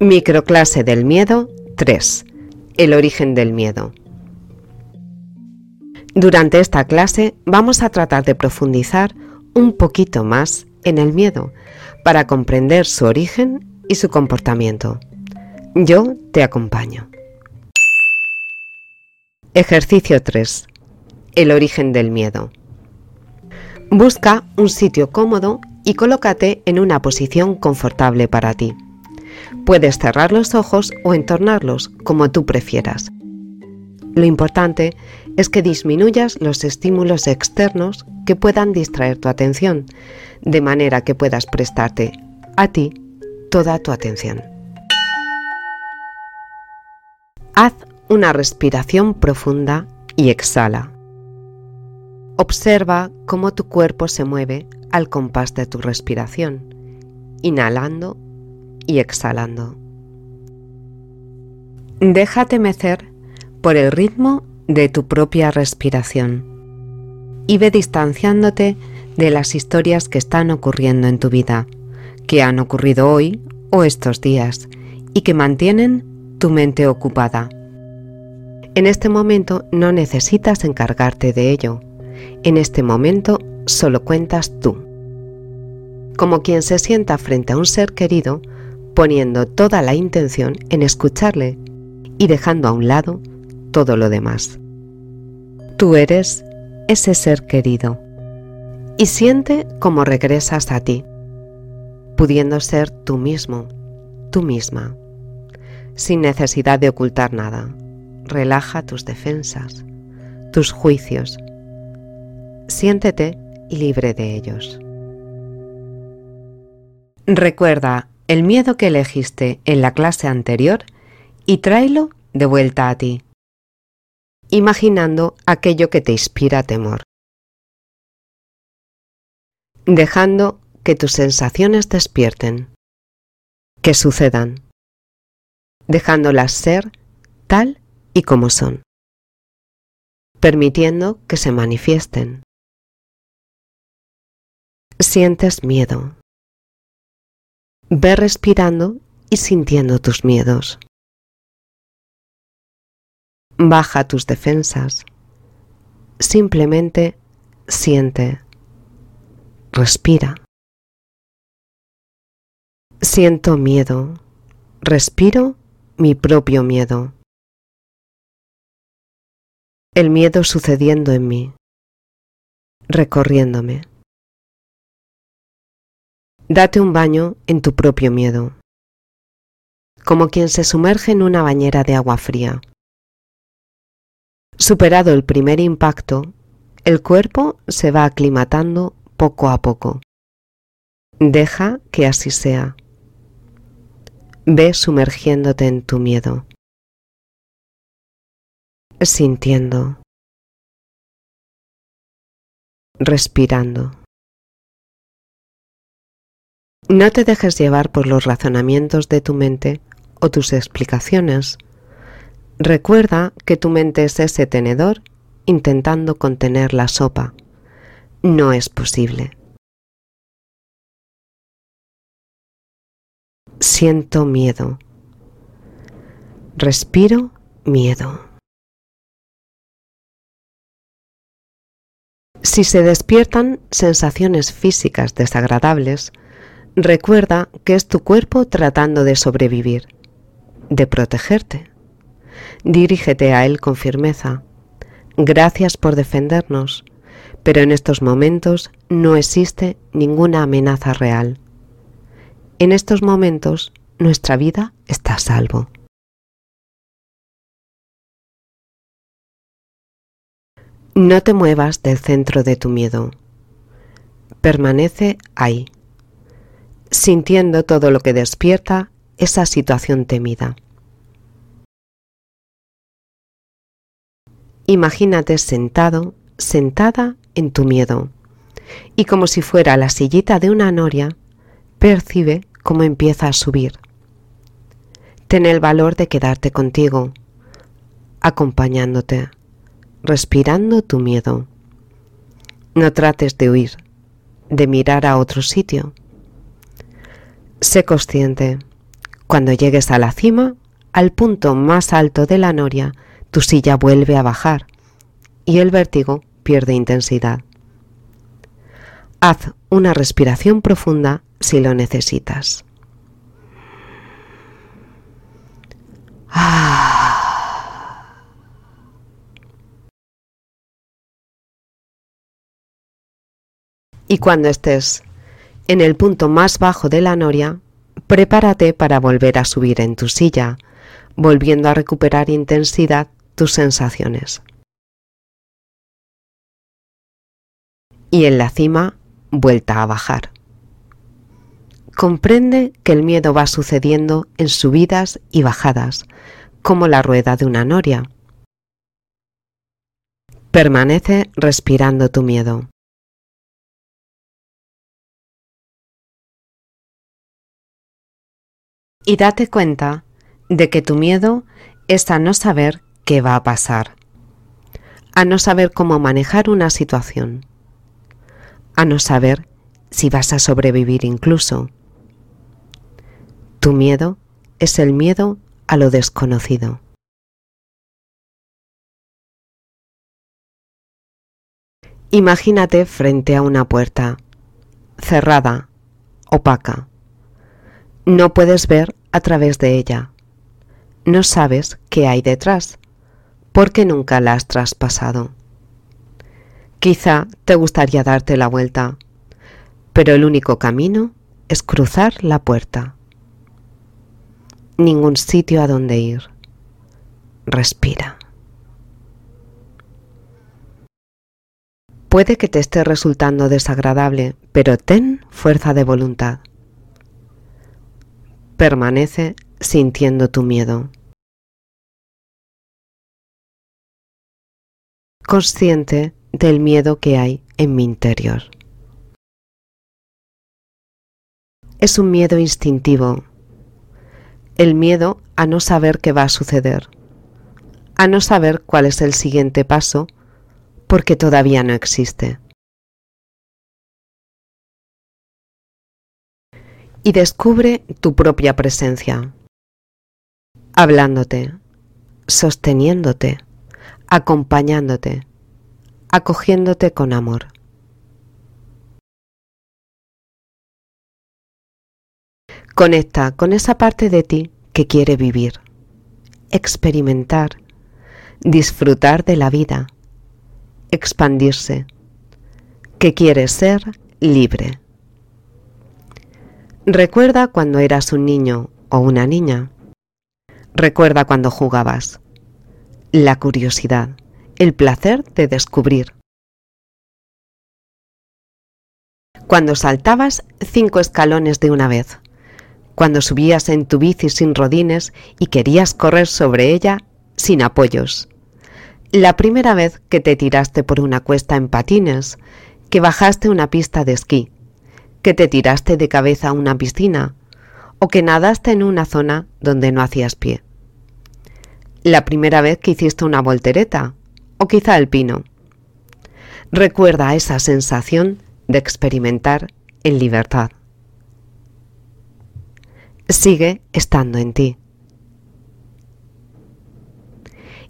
Microclase del miedo 3. El origen del miedo. Durante esta clase vamos a tratar de profundizar un poquito más en el miedo para comprender su origen y su comportamiento. Yo te acompaño. Ejercicio 3. El origen del miedo. Busca un sitio cómodo y colócate en una posición confortable para ti. Puedes cerrar los ojos o entornarlos como tú prefieras. Lo importante es que disminuyas los estímulos externos que puedan distraer tu atención, de manera que puedas prestarte a ti toda tu atención. Haz una respiración profunda y exhala. Observa cómo tu cuerpo se mueve al compás de tu respiración, inhalando y exhalando. Déjate mecer por el ritmo de tu propia respiración y ve distanciándote de las historias que están ocurriendo en tu vida, que han ocurrido hoy o estos días y que mantienen tu mente ocupada. En este momento no necesitas encargarte de ello, en este momento solo cuentas tú. Como quien se sienta frente a un ser querido, poniendo toda la intención en escucharle y dejando a un lado todo lo demás. Tú eres ese ser querido y siente cómo regresas a ti, pudiendo ser tú mismo, tú misma, sin necesidad de ocultar nada. Relaja tus defensas, tus juicios, siéntete libre de ellos. Recuerda el miedo que elegiste en la clase anterior y tráelo de vuelta a ti, imaginando aquello que te inspira temor, dejando que tus sensaciones despierten, que sucedan, dejándolas ser tal y como son permitiendo que se manifiesten. Sientes miedo. Ve respirando y sintiendo tus miedos. Baja tus defensas. Simplemente siente. Respira. Siento miedo. Respiro mi propio miedo el miedo sucediendo en mí, recorriéndome. Date un baño en tu propio miedo, como quien se sumerge en una bañera de agua fría. Superado el primer impacto, el cuerpo se va aclimatando poco a poco. Deja que así sea. Ve sumergiéndote en tu miedo sintiendo, respirando. No te dejes llevar por los razonamientos de tu mente o tus explicaciones. Recuerda que tu mente es ese tenedor intentando contener la sopa. No es posible. Siento miedo. Respiro miedo. Si se despiertan sensaciones físicas desagradables, recuerda que es tu cuerpo tratando de sobrevivir, de protegerte. Dirígete a él con firmeza. Gracias por defendernos, pero en estos momentos no existe ninguna amenaza real. En estos momentos nuestra vida está a salvo. No te muevas del centro de tu miedo. Permanece ahí, sintiendo todo lo que despierta esa situación temida. Imagínate sentado, sentada en tu miedo, y como si fuera la sillita de una noria, percibe cómo empieza a subir. Ten el valor de quedarte contigo, acompañándote respirando tu miedo. No trates de huir, de mirar a otro sitio. Sé consciente, Cuando llegues a la cima, al punto más alto de la noria, tu silla vuelve a bajar y el vértigo pierde intensidad. Haz una respiración profunda si lo necesitas. Y cuando estés en el punto más bajo de la noria, prepárate para volver a subir en tu silla, volviendo a recuperar intensidad tus sensaciones. Y en la cima, vuelta a bajar. Comprende que el miedo va sucediendo en subidas y bajadas, como la rueda de una noria. Permanece respirando tu miedo. Y date cuenta de que tu miedo es a no saber qué va a pasar, a no saber cómo manejar una situación, a no saber si vas a sobrevivir incluso. Tu miedo es el miedo a lo desconocido. Imagínate frente a una puerta, cerrada, opaca. No puedes ver a través de ella. No sabes qué hay detrás porque nunca la has traspasado. Quizá te gustaría darte la vuelta, pero el único camino es cruzar la puerta. Ningún sitio a donde ir. Respira. Puede que te esté resultando desagradable, pero ten fuerza de voluntad. Permanece sintiendo tu miedo. consciente del miedo que hay en mi interior. Es un miedo instintivo, el miedo a no saber qué va a suceder, a no saber cuál es el siguiente paso porque todavía no existe. Y descubre tu propia presencia, hablándote, sosteniéndote acompañándote, acogiéndote con amor. Conecta con esa parte de ti que quiere vivir, experimentar, disfrutar de la vida, expandirse, que quiere ser libre. Recuerda cuando eras un niño o una niña. Recuerda cuando jugabas la curiosidad, el placer de descubrir. Cuando saltabas cinco escalones de una vez, cuando subías en tu bici sin rodines y querías correr sobre ella sin apoyos. La primera vez que te tiraste por una cuesta en patines, que bajaste una pista de esquí, que te tiraste de cabeza a una piscina o que nadaste en una zona donde no hacías pie la primera vez que hiciste una voltereta o quizá el pino. Recuerda esa sensación de experimentar en libertad. Sigue estando en ti.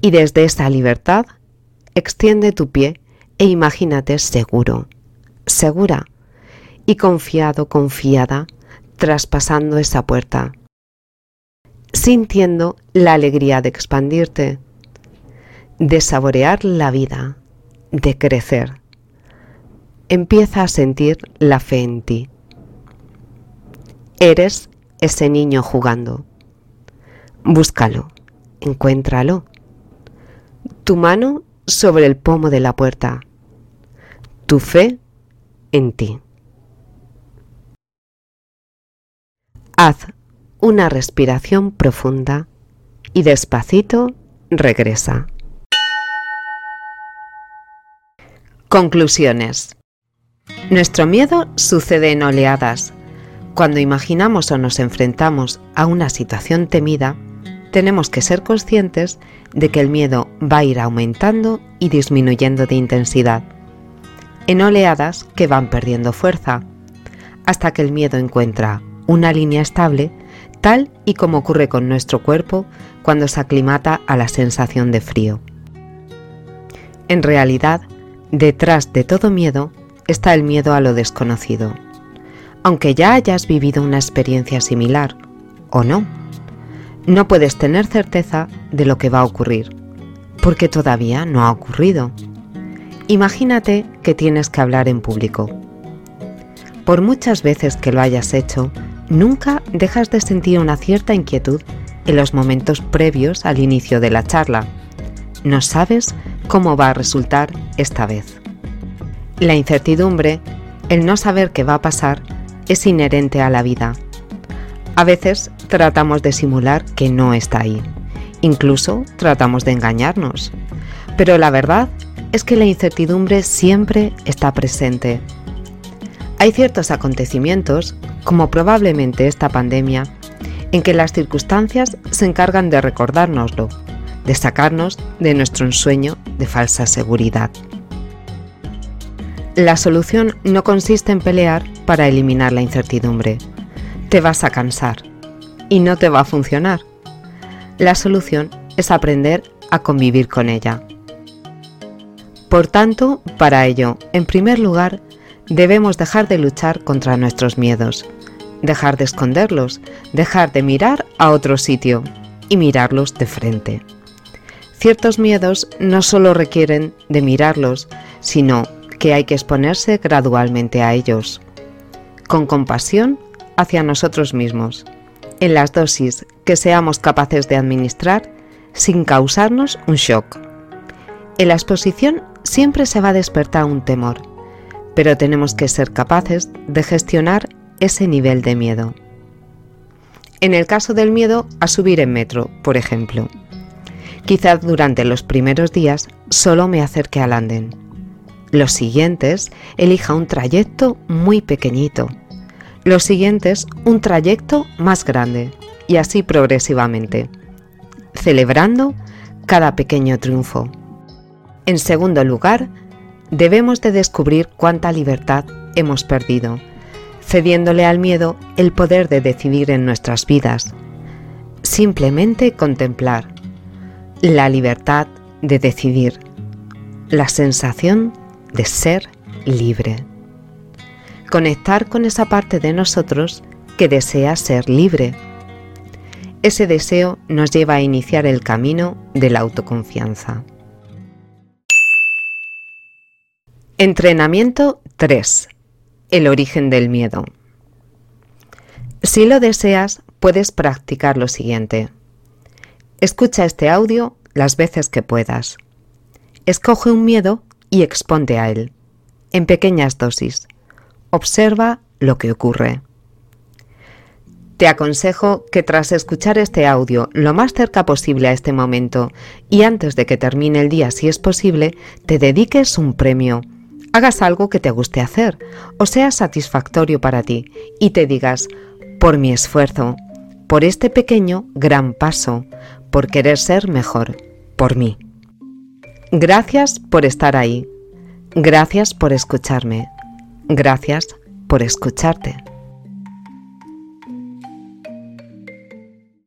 Y desde esa libertad, extiende tu pie e imagínate seguro, segura y confiado, confiada, traspasando esa puerta sintiendo la alegría de expandirte, de saborear la vida, de crecer. Empieza a sentir la fe en ti. Eres ese niño jugando. Búscalo, encuéntralo. Tu mano sobre el pomo de la puerta. Tu fe en ti. Haz una respiración profunda y despacito regresa. Conclusiones. Nuestro miedo sucede en oleadas. Cuando imaginamos o nos enfrentamos a una situación temida, tenemos que ser conscientes de que el miedo va a ir aumentando y disminuyendo de intensidad, en oleadas que van perdiendo fuerza, hasta que el miedo encuentra una línea estable tal y como ocurre con nuestro cuerpo cuando se aclimata a la sensación de frío. En realidad, detrás de todo miedo está el miedo a lo desconocido, aunque ya hayas vivido una experiencia similar, o no. No puedes tener certeza de lo que va a ocurrir, porque todavía no ha ocurrido. Imagínate que tienes que hablar en público. Por muchas veces que lo hayas hecho, nunca dejas de sentir una cierta inquietud en los momentos previos al inicio de la charla. No sabes cómo va a resultar esta vez. La incertidumbre, el no saber qué va a pasar, es inherente a la vida. A veces tratamos de simular que no está ahí. Incluso tratamos de engañarnos. Pero la verdad es que la incertidumbre siempre está presente. Hay ciertos acontecimientos, como probablemente esta pandemia, en que las circunstancias se encargan de recordárnoslo, de sacarnos de nuestro ensueño de falsa seguridad. La solución no consiste en pelear para eliminar la incertidumbre. Te vas a cansar y no te va a funcionar. La solución es aprender a convivir con ella. Por tanto, para ello, en primer lugar, debemos dejar de luchar contra nuestros miedos, dejar de esconderlos, dejar de mirar a otro sitio y mirarlos de frente. Ciertos miedos no solo requieren de mirarlos, sino que hay que exponerse gradualmente a ellos, con compasión hacia nosotros mismos, en las dosis que seamos capaces de administrar sin causarnos un shock. En la exposición siempre se va a despertar un temor, pero tenemos que ser capaces de gestionar ese nivel de miedo. En el caso del miedo a subir en metro, por ejemplo, quizás durante los primeros días solo me acerque al andén. Los siguientes elija un trayecto muy pequeñito. Los siguientes un trayecto más grande y así progresivamente, celebrando cada pequeño triunfo. En segundo lugar, debemos de descubrir cuánta libertad hemos perdido, cediéndole al miedo el poder de decidir en nuestras vidas. Simplemente contemplar la libertad de decidir, la sensación de ser libre. Conectar con esa parte de nosotros que desea ser libre. Ese deseo nos lleva a iniciar el camino de la autoconfianza. Entrenamiento 3. El origen del miedo. Si lo deseas, puedes practicar lo siguiente. Escucha este audio las veces que puedas. Escoge un miedo y exponte a él, en pequeñas dosis. Observa lo que ocurre. Te aconsejo que tras escuchar este audio lo más cerca posible a este momento y antes de que termine el día si es posible, te dediques un premio hagas algo que te guste hacer o sea satisfactorio para ti y te digas, por mi esfuerzo, por este pequeño gran paso, por querer ser mejor, por mí. Gracias por estar ahí. Gracias por escucharme. Gracias por escucharte.